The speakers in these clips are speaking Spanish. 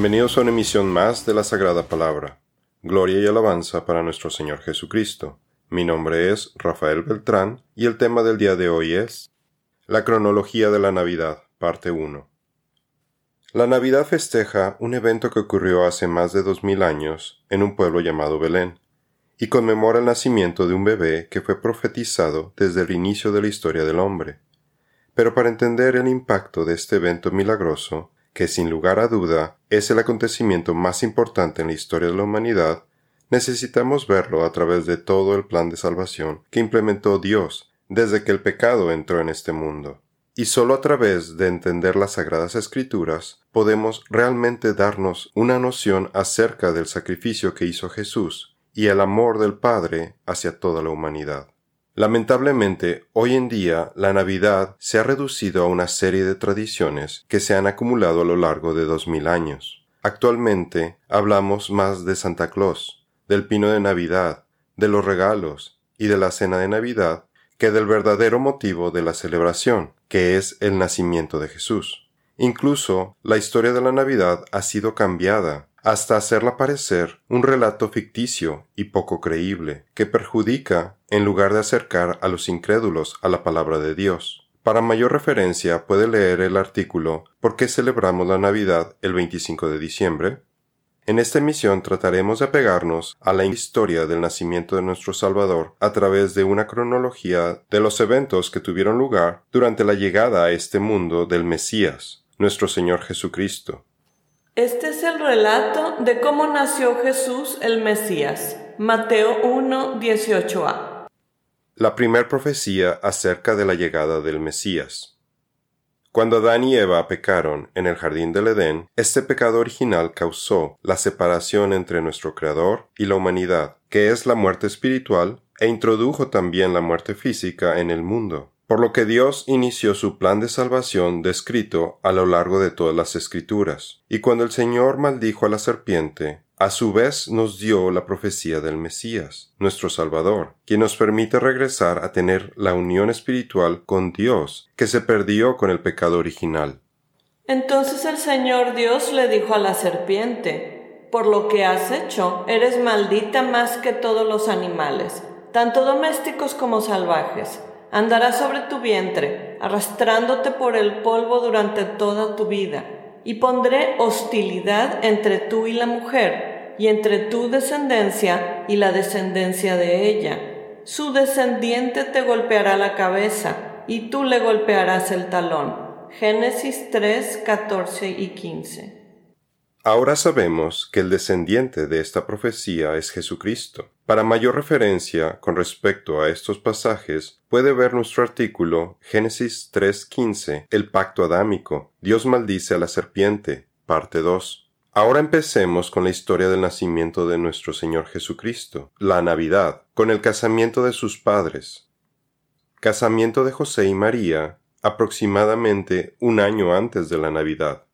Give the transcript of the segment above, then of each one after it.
Bienvenidos a una emisión más de la Sagrada Palabra. Gloria y alabanza para nuestro Señor Jesucristo. Mi nombre es Rafael Beltrán y el tema del día de hoy es La cronología de la Navidad, parte 1. La Navidad festeja un evento que ocurrió hace más de dos mil años en un pueblo llamado Belén, y conmemora el nacimiento de un bebé que fue profetizado desde el inicio de la historia del hombre. Pero para entender el impacto de este evento milagroso, que sin lugar a duda es el acontecimiento más importante en la historia de la humanidad, necesitamos verlo a través de todo el plan de salvación que implementó Dios desde que el pecado entró en este mundo. Y solo a través de entender las Sagradas Escrituras podemos realmente darnos una noción acerca del sacrificio que hizo Jesús y el amor del Padre hacia toda la humanidad. Lamentablemente, hoy en día la Navidad se ha reducido a una serie de tradiciones que se han acumulado a lo largo de dos mil años. Actualmente hablamos más de Santa Claus, del pino de Navidad, de los regalos y de la cena de Navidad que del verdadero motivo de la celebración, que es el nacimiento de Jesús. Incluso la historia de la Navidad ha sido cambiada hasta hacerla parecer un relato ficticio y poco creíble, que perjudica en lugar de acercar a los incrédulos a la palabra de Dios. Para mayor referencia puede leer el artículo ¿Por qué celebramos la Navidad el 25 de diciembre? En esta emisión trataremos de apegarnos a la historia del nacimiento de nuestro Salvador a través de una cronología de los eventos que tuvieron lugar durante la llegada a este mundo del Mesías, nuestro Señor Jesucristo. Este es el relato de cómo nació Jesús el Mesías. Mateo 1, 18a. La primer profecía acerca de la llegada del Mesías. Cuando Adán y Eva pecaron en el jardín del Edén, este pecado original causó la separación entre nuestro Creador y la humanidad, que es la muerte espiritual, e introdujo también la muerte física en el mundo. Por lo que Dios inició su plan de salvación descrito a lo largo de todas las escrituras. Y cuando el Señor maldijo a la serpiente, a su vez nos dio la profecía del Mesías, nuestro Salvador, quien nos permite regresar a tener la unión espiritual con Dios, que se perdió con el pecado original. Entonces el Señor Dios le dijo a la serpiente, Por lo que has hecho, eres maldita más que todos los animales, tanto domésticos como salvajes. Andarás sobre tu vientre, arrastrándote por el polvo durante toda tu vida y pondré hostilidad entre tú y la mujer, y entre tu descendencia y la descendencia de ella. Su descendiente te golpeará la cabeza, y tú le golpearás el talón. Génesis 3, 14 y 15. Ahora sabemos que el descendiente de esta profecía es Jesucristo. Para mayor referencia con respecto a estos pasajes, puede ver nuestro artículo Génesis 3.15, el pacto adámico. Dios maldice a la serpiente, parte 2. Ahora empecemos con la historia del nacimiento de nuestro Señor Jesucristo, la Navidad, con el casamiento de sus padres. Casamiento de José y María, aproximadamente un año antes de la Navidad.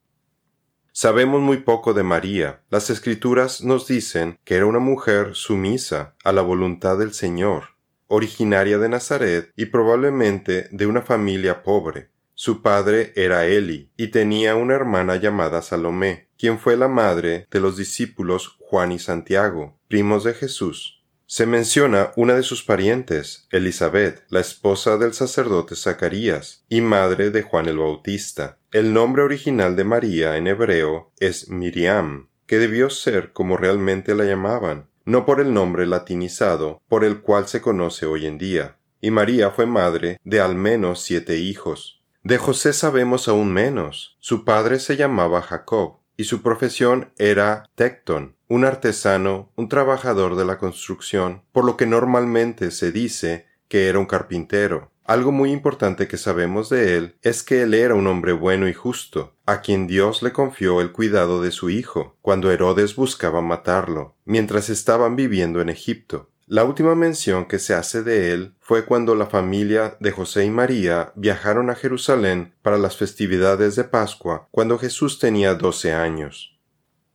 Sabemos muy poco de María. Las escrituras nos dicen que era una mujer sumisa a la voluntad del Señor, originaria de Nazaret y probablemente de una familia pobre. Su padre era Eli y tenía una hermana llamada Salomé, quien fue la madre de los discípulos Juan y Santiago, primos de Jesús. Se menciona una de sus parientes, Elizabeth, la esposa del sacerdote Zacarías y madre de Juan el Bautista. El nombre original de María en hebreo es Miriam, que debió ser como realmente la llamaban, no por el nombre latinizado por el cual se conoce hoy en día. Y María fue madre de al menos siete hijos. De José sabemos aún menos. Su padre se llamaba Jacob, y su profesión era Tecton, un artesano, un trabajador de la construcción, por lo que normalmente se dice que era un carpintero. Algo muy importante que sabemos de él es que él era un hombre bueno y justo, a quien Dios le confió el cuidado de su hijo, cuando Herodes buscaba matarlo, mientras estaban viviendo en Egipto. La última mención que se hace de él fue cuando la familia de José y María viajaron a Jerusalén para las festividades de Pascua, cuando Jesús tenía doce años.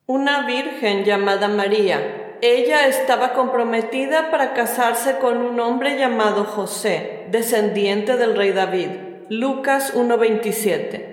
Una virgen llamada María. Ella estaba comprometida para casarse con un hombre llamado José, descendiente del rey David. Lucas 1.27.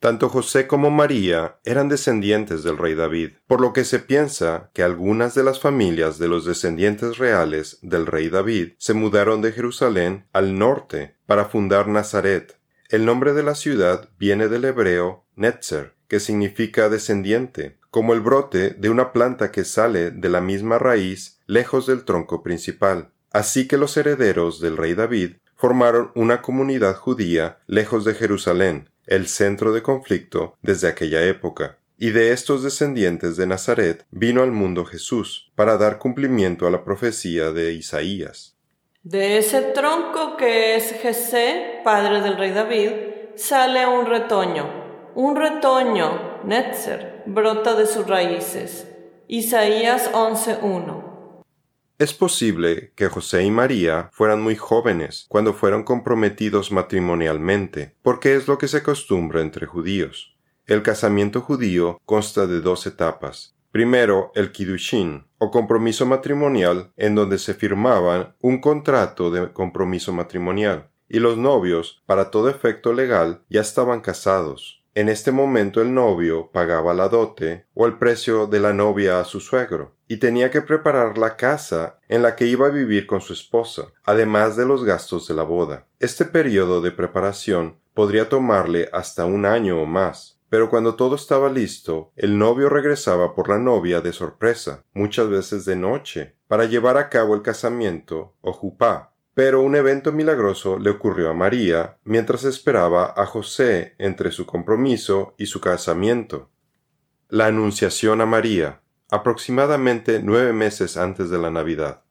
Tanto José como María eran descendientes del rey David, por lo que se piensa que algunas de las familias de los descendientes reales del rey David se mudaron de Jerusalén al norte para fundar Nazaret. El nombre de la ciudad viene del hebreo Netzer, que significa descendiente, como el brote de una planta que sale de la misma raíz lejos del tronco principal. Así que los herederos del rey David formaron una comunidad judía lejos de Jerusalén, el centro de conflicto desde aquella época. Y de estos descendientes de Nazaret vino al mundo Jesús, para dar cumplimiento a la profecía de Isaías. De ese tronco que es Jesé, padre del rey David, sale un retoño. Un retoño, Netzer, brota de sus raíces. Isaías 11.1 es posible que José y María fueran muy jóvenes cuando fueron comprometidos matrimonialmente, porque es lo que se acostumbra entre judíos. El casamiento judío consta de dos etapas. Primero, el Kiddushin, o compromiso matrimonial, en donde se firmaban un contrato de compromiso matrimonial, y los novios, para todo efecto legal, ya estaban casados. En este momento el novio pagaba la dote o el precio de la novia a su suegro, y tenía que preparar la casa en la que iba a vivir con su esposa, además de los gastos de la boda. Este periodo de preparación podría tomarle hasta un año o más, pero cuando todo estaba listo, el novio regresaba por la novia de sorpresa, muchas veces de noche, para llevar a cabo el casamiento o jupá, pero un evento milagroso le ocurrió a María mientras esperaba a José entre su compromiso y su casamiento. La Anunciación a María, aproximadamente nueve meses antes de la Navidad.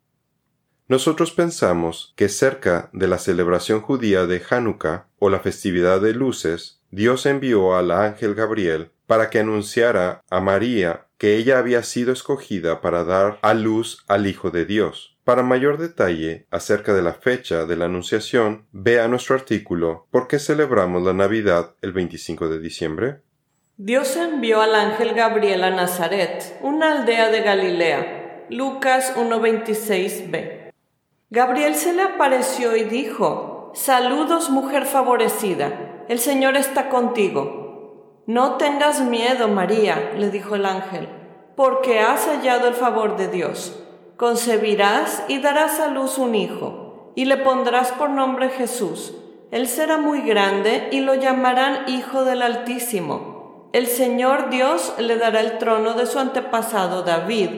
Nosotros pensamos que cerca de la celebración judía de Hanukkah o la festividad de luces, Dios envió al ángel Gabriel para que anunciara a María que ella había sido escogida para dar a luz al Hijo de Dios. Para mayor detalle acerca de la fecha de la Anunciación, vea nuestro artículo ¿Por qué celebramos la Navidad el 25 de diciembre? Dios envió al ángel Gabriel a Nazaret, una aldea de Galilea. Lucas 1.26b. Gabriel se le apareció y dijo, Saludos mujer favorecida, el Señor está contigo. No tengas miedo, María, le dijo el ángel, porque has hallado el favor de Dios concebirás y darás a luz un hijo, y le pondrás por nombre Jesús. Él será muy grande y lo llamarán Hijo del Altísimo. El Señor Dios le dará el trono de su antepasado David,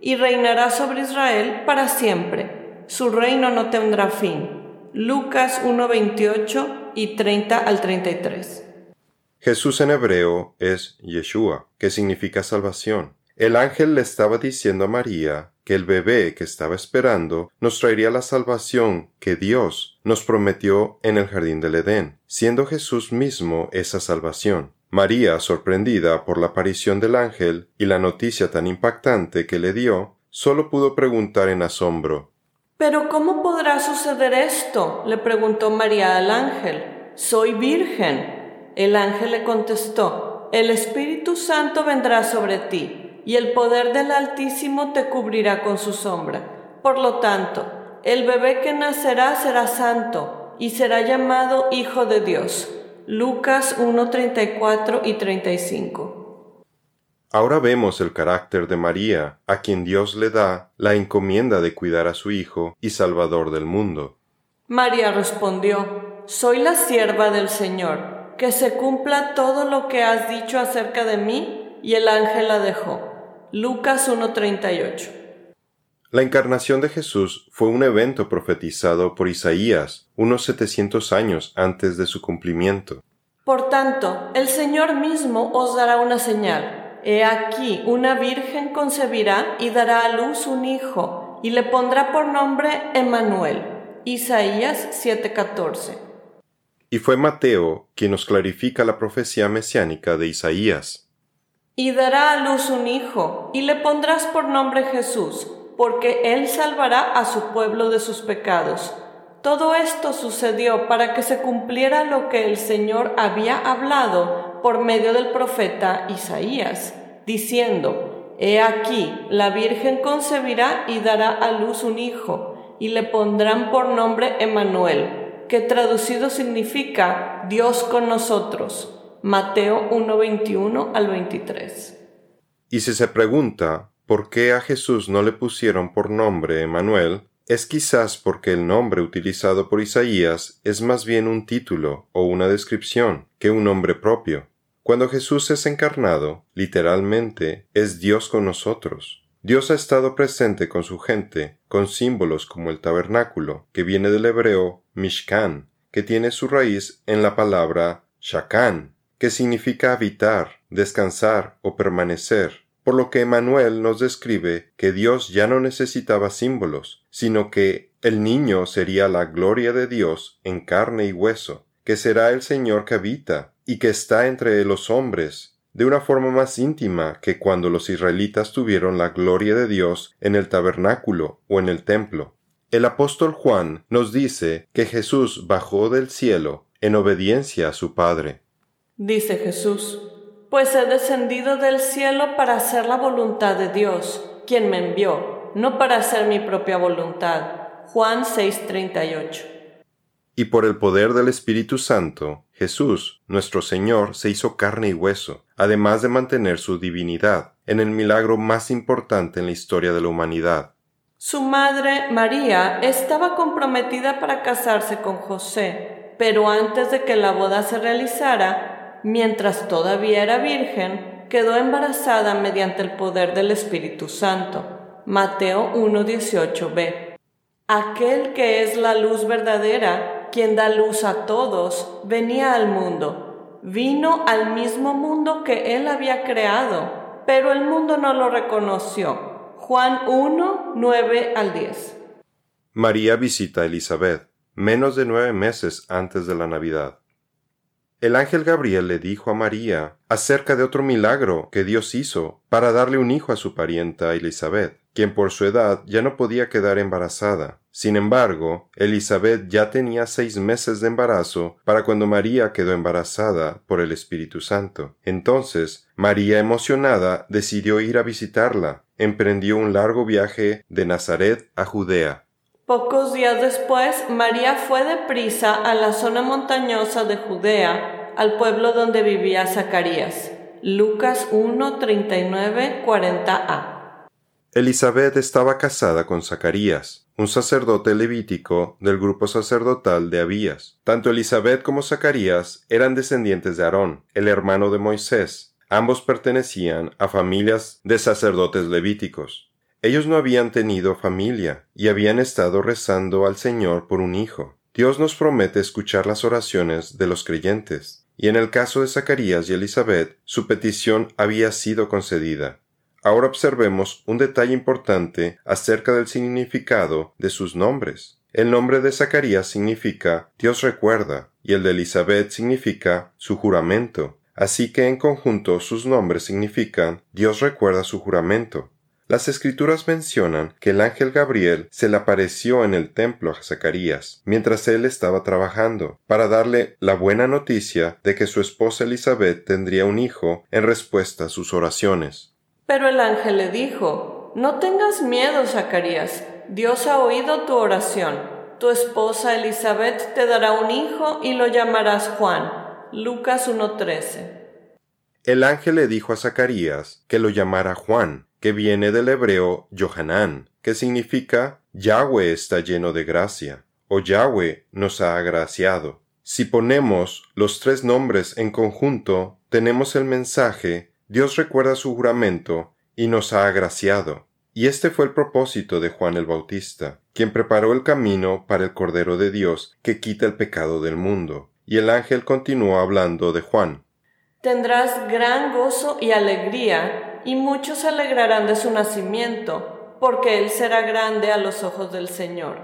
y reinará sobre Israel para siempre. Su reino no tendrá fin. Lucas 1:28 y 30 al 33. Jesús en hebreo es Yeshua, que significa salvación. El ángel le estaba diciendo a María que el bebé que estaba esperando nos traería la salvación que Dios nos prometió en el jardín del Edén, siendo Jesús mismo esa salvación. María, sorprendida por la aparición del ángel y la noticia tan impactante que le dio, solo pudo preguntar en asombro Pero ¿cómo podrá suceder esto? le preguntó María al ángel. Soy virgen. El ángel le contestó El Espíritu Santo vendrá sobre ti y el poder del Altísimo te cubrirá con su sombra. Por lo tanto, el bebé que nacerá será santo y será llamado Hijo de Dios. Lucas 1:34 y 35. Ahora vemos el carácter de María, a quien Dios le da la encomienda de cuidar a su Hijo y Salvador del mundo. María respondió, Soy la sierva del Señor, que se cumpla todo lo que has dicho acerca de mí, y el ángel la dejó. Lucas 1:38 La encarnación de Jesús fue un evento profetizado por Isaías unos 700 años antes de su cumplimiento. Por tanto, el Señor mismo os dará una señal. He aquí, una virgen concebirá y dará a luz un hijo, y le pondrá por nombre Emmanuel. Isaías 7:14. Y fue Mateo quien nos clarifica la profecía mesiánica de Isaías y dará a luz un hijo, y le pondrás por nombre Jesús, porque él salvará a su pueblo de sus pecados. Todo esto sucedió para que se cumpliera lo que el Señor había hablado por medio del profeta Isaías, diciendo, He aquí, la Virgen concebirá y dará a luz un hijo, y le pondrán por nombre Emmanuel, que traducido significa Dios con nosotros. Mateo 1:21 al 23. Y si se pregunta por qué a Jesús no le pusieron por nombre Emanuel, es quizás porque el nombre utilizado por Isaías es más bien un título o una descripción que un nombre propio. Cuando Jesús es encarnado, literalmente, es Dios con nosotros. Dios ha estado presente con su gente, con símbolos como el tabernáculo, que viene del hebreo Mishkan, que tiene su raíz en la palabra Shakan, que significa habitar, descansar o permanecer, por lo que Emanuel nos describe que Dios ya no necesitaba símbolos, sino que el niño sería la gloria de Dios en carne y hueso, que será el Señor que habita y que está entre los hombres, de una forma más íntima que cuando los israelitas tuvieron la gloria de Dios en el tabernáculo o en el templo. El apóstol Juan nos dice que Jesús bajó del cielo en obediencia a su Padre. Dice Jesús, pues he descendido del cielo para hacer la voluntad de Dios, quien me envió, no para hacer mi propia voluntad. Juan 6:38. Y por el poder del Espíritu Santo, Jesús, nuestro Señor, se hizo carne y hueso, además de mantener su divinidad, en el milagro más importante en la historia de la humanidad. Su madre, María, estaba comprometida para casarse con José, pero antes de que la boda se realizara, mientras todavía era virgen, quedó embarazada mediante el poder del Espíritu Santo. Mateo 1.18b. Aquel que es la luz verdadera, quien da luz a todos, venía al mundo. Vino al mismo mundo que él había creado, pero el mundo no lo reconoció. Juan 1, 9 al 10. María visita a Elizabeth, menos de nueve meses antes de la Navidad. El ángel Gabriel le dijo a María acerca de otro milagro que Dios hizo para darle un hijo a su parienta Elizabeth, quien por su edad ya no podía quedar embarazada. Sin embargo, Elizabeth ya tenía seis meses de embarazo para cuando María quedó embarazada por el Espíritu Santo. Entonces, María emocionada decidió ir a visitarla. Emprendió un largo viaje de Nazaret a Judea. Pocos días después, María fue deprisa a la zona montañosa de Judea, al pueblo donde vivía Zacarías. Lucas 1, 39, 40a. Elizabeth estaba casada con Zacarías, un sacerdote levítico del grupo sacerdotal de Abías. Tanto Elizabeth como Zacarías eran descendientes de Aarón, el hermano de Moisés. Ambos pertenecían a familias de sacerdotes levíticos. Ellos no habían tenido familia y habían estado rezando al Señor por un hijo. Dios nos promete escuchar las oraciones de los creyentes, y en el caso de Zacarías y Elizabeth, su petición había sido concedida. Ahora observemos un detalle importante acerca del significado de sus nombres. El nombre de Zacarías significa Dios recuerda, y el de Elizabeth significa su juramento. Así que en conjunto sus nombres significan Dios recuerda su juramento. Las escrituras mencionan que el ángel Gabriel se le apareció en el templo a Zacarías mientras él estaba trabajando, para darle la buena noticia de que su esposa Elizabeth tendría un hijo en respuesta a sus oraciones. Pero el ángel le dijo, No tengas miedo, Zacarías, Dios ha oído tu oración. Tu esposa Elizabeth te dará un hijo y lo llamarás Juan. Lucas 1.13. El ángel le dijo a Zacarías que lo llamara Juan, que viene del hebreo Johanán, que significa Yahweh está lleno de gracia, o Yahweh nos ha agraciado. Si ponemos los tres nombres en conjunto, tenemos el mensaje Dios recuerda su juramento y nos ha agraciado. Y este fue el propósito de Juan el Bautista, quien preparó el camino para el Cordero de Dios que quita el pecado del mundo. Y el ángel continuó hablando de Juan. Tendrás gran gozo y alegría y muchos se alegrarán de su nacimiento, porque él será grande a los ojos del Señor.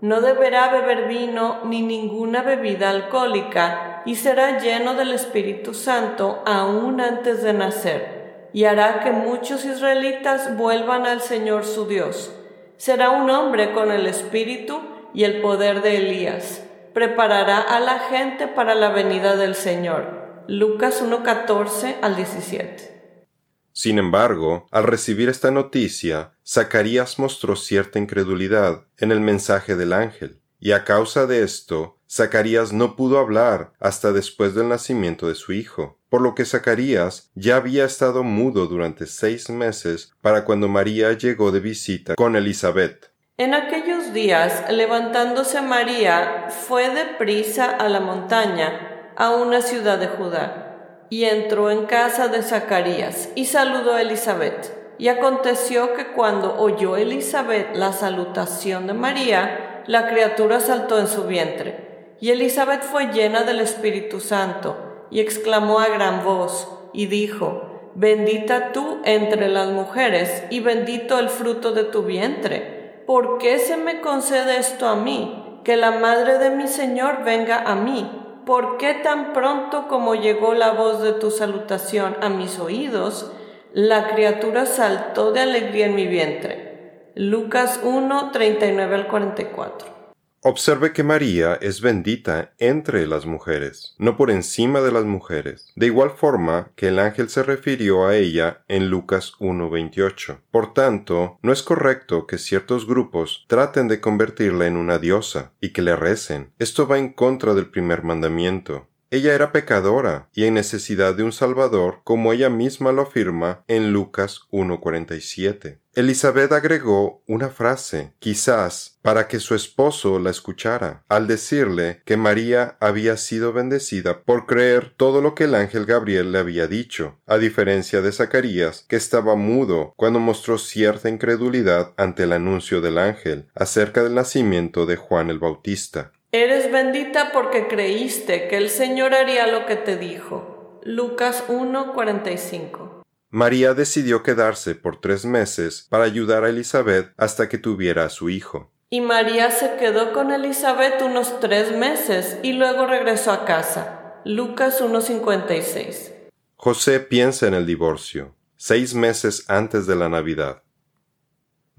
No deberá beber vino ni ninguna bebida alcohólica, y será lleno del Espíritu Santo aún antes de nacer, y hará que muchos israelitas vuelvan al Señor su Dios. Será un hombre con el Espíritu y el poder de Elías. Preparará a la gente para la venida del Señor. Lucas 1.14 al 17. Sin embargo, al recibir esta noticia, Zacarías mostró cierta incredulidad en el mensaje del ángel, y a causa de esto Zacarías no pudo hablar hasta después del nacimiento de su hijo, por lo que Zacarías ya había estado mudo durante seis meses para cuando María llegó de visita con Elizabeth. En aquellos días, levantándose María, fue de prisa a la montaña, a una ciudad de Judá, y entró en casa de Zacarías, y saludó a Elizabeth. Y aconteció que cuando oyó Elizabeth la salutación de María, la criatura saltó en su vientre. Y Elizabeth fue llena del Espíritu Santo, y exclamó a gran voz, y dijo, Bendita tú entre las mujeres, y bendito el fruto de tu vientre. ¿Por qué se me concede esto a mí? Que la madre de mi Señor venga a mí. ¿Por qué tan pronto como llegó la voz de tu salutación a mis oídos, la criatura saltó de alegría en mi vientre. Lucas 1, 39 al 44. Observe que María es bendita entre las mujeres, no por encima de las mujeres, de igual forma que el ángel se refirió a ella en Lucas 1.28. Por tanto, no es correcto que ciertos grupos traten de convertirla en una diosa y que le recen. Esto va en contra del primer mandamiento. Ella era pecadora y en necesidad de un Salvador, como ella misma lo afirma en Lucas 1.47. Elizabeth agregó una frase, quizás para que su esposo la escuchara, al decirle que María había sido bendecida por creer todo lo que el ángel Gabriel le había dicho, a diferencia de Zacarías, que estaba mudo cuando mostró cierta incredulidad ante el anuncio del ángel acerca del nacimiento de Juan el Bautista. Eres bendita porque creíste que el Señor haría lo que te dijo. Lucas 1:45. María decidió quedarse por tres meses para ayudar a Elizabeth hasta que tuviera a su hijo. Y María se quedó con Elizabeth unos tres meses y luego regresó a casa. Lucas 1:56. José piensa en el divorcio, seis meses antes de la Navidad.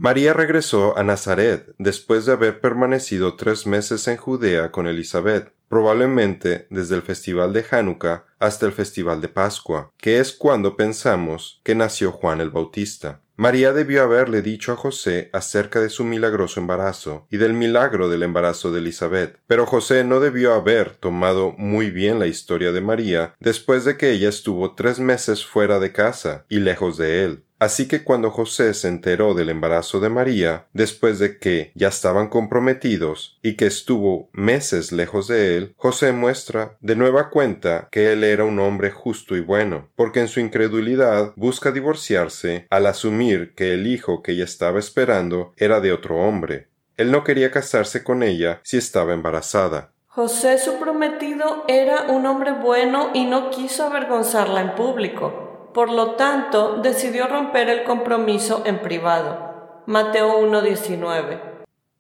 María regresó a Nazaret después de haber permanecido tres meses en Judea con Elizabeth, probablemente desde el festival de Hanukkah hasta el festival de Pascua, que es cuando pensamos que nació Juan el Bautista. María debió haberle dicho a José acerca de su milagroso embarazo y del milagro del embarazo de Elizabeth, pero José no debió haber tomado muy bien la historia de María después de que ella estuvo tres meses fuera de casa y lejos de él. Así que cuando José se enteró del embarazo de María, después de que ya estaban comprometidos y que estuvo meses lejos de él, José muestra de nueva cuenta que él era un hombre justo y bueno, porque en su incredulidad busca divorciarse al asumir que el hijo que ella estaba esperando era de otro hombre. Él no quería casarse con ella si estaba embarazada. José su prometido era un hombre bueno y no quiso avergonzarla en público. Por lo tanto, decidió romper el compromiso en privado. Mateo 1.19.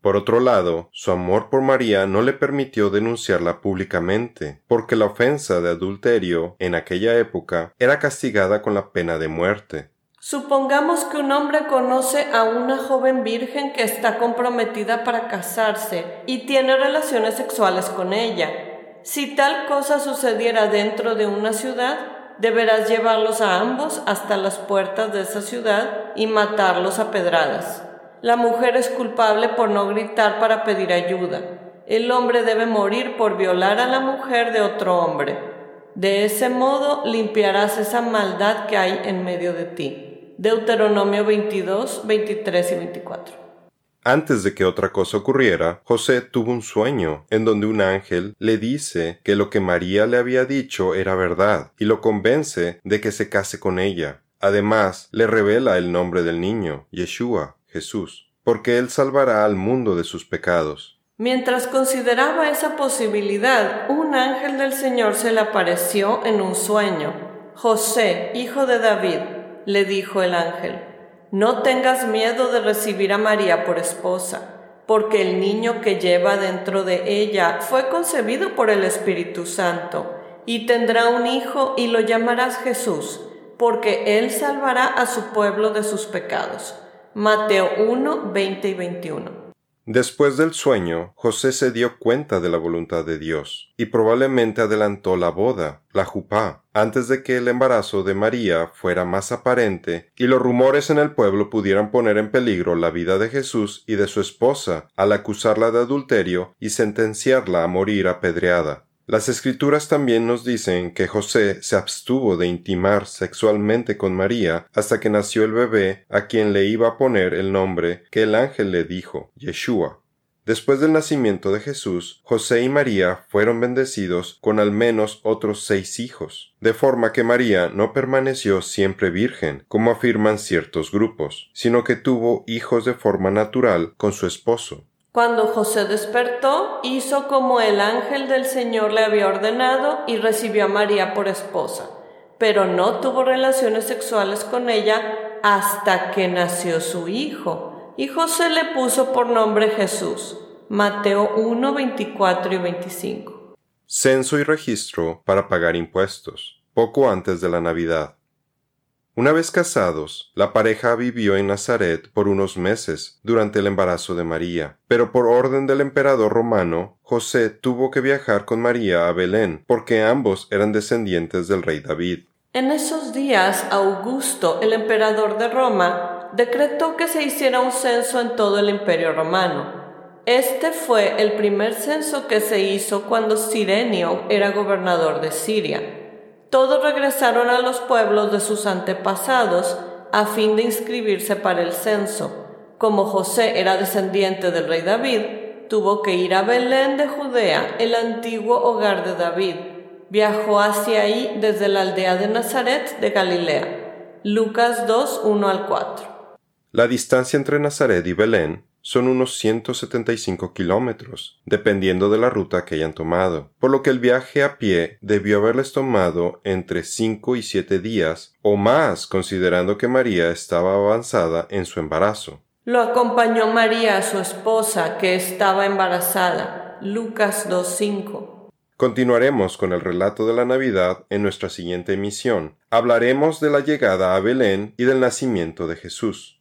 Por otro lado, su amor por María no le permitió denunciarla públicamente, porque la ofensa de adulterio en aquella época era castigada con la pena de muerte. Supongamos que un hombre conoce a una joven virgen que está comprometida para casarse y tiene relaciones sexuales con ella. Si tal cosa sucediera dentro de una ciudad, deberás llevarlos a ambos hasta las puertas de esa ciudad y matarlos a pedradas. La mujer es culpable por no gritar para pedir ayuda. El hombre debe morir por violar a la mujer de otro hombre. De ese modo limpiarás esa maldad que hay en medio de ti. Deuteronomio 22, 23 y 24. Antes de que otra cosa ocurriera, José tuvo un sueño, en donde un ángel le dice que lo que María le había dicho era verdad, y lo convence de que se case con ella. Además, le revela el nombre del niño, Yeshua, Jesús, porque él salvará al mundo de sus pecados. Mientras consideraba esa posibilidad, un ángel del Señor se le apareció en un sueño. José, hijo de David, le dijo el ángel, no tengas miedo de recibir a María por esposa, porque el niño que lleva dentro de ella fue concebido por el Espíritu Santo, y tendrá un hijo y lo llamarás Jesús, porque él salvará a su pueblo de sus pecados. Mateo 1, 20 y 21. Después del sueño, José se dio cuenta de la voluntad de Dios y probablemente adelantó la boda, la jupá, antes de que el embarazo de María fuera más aparente y los rumores en el pueblo pudieran poner en peligro la vida de Jesús y de su esposa al acusarla de adulterio y sentenciarla a morir apedreada. Las escrituras también nos dicen que José se abstuvo de intimar sexualmente con María hasta que nació el bebé a quien le iba a poner el nombre que el ángel le dijo, Yeshua. Después del nacimiento de Jesús, José y María fueron bendecidos con al menos otros seis hijos, de forma que María no permaneció siempre virgen, como afirman ciertos grupos, sino que tuvo hijos de forma natural con su esposo. Cuando José despertó, hizo como el ángel del Señor le había ordenado y recibió a María por esposa, pero no tuvo relaciones sexuales con ella hasta que nació su hijo, y José le puso por nombre Jesús. Mateo 1, 24 y 25. Censo y registro para pagar impuestos, poco antes de la Navidad. Una vez casados, la pareja vivió en Nazaret por unos meses durante el embarazo de María, pero por orden del emperador romano, José tuvo que viajar con María a Belén, porque ambos eran descendientes del rey David. En esos días, Augusto, el emperador de Roma, decretó que se hiciera un censo en todo el imperio romano. Este fue el primer censo que se hizo cuando Sirenio era gobernador de Siria todos regresaron a los pueblos de sus antepasados a fin de inscribirse para el censo. Como José era descendiente del rey David, tuvo que ir a Belén de Judea, el antiguo hogar de David. Viajó hacia ahí desde la aldea de Nazaret de Galilea. Lucas 2, 1 al 4. La distancia entre Nazaret y Belén son unos 175 kilómetros, dependiendo de la ruta que hayan tomado, por lo que el viaje a pie debió haberles tomado entre 5 y 7 días o más considerando que María estaba avanzada en su embarazo. Lo acompañó María, su esposa, que estaba embarazada. Lucas 2.5. Continuaremos con el relato de la Navidad en nuestra siguiente emisión. Hablaremos de la llegada a Belén y del nacimiento de Jesús.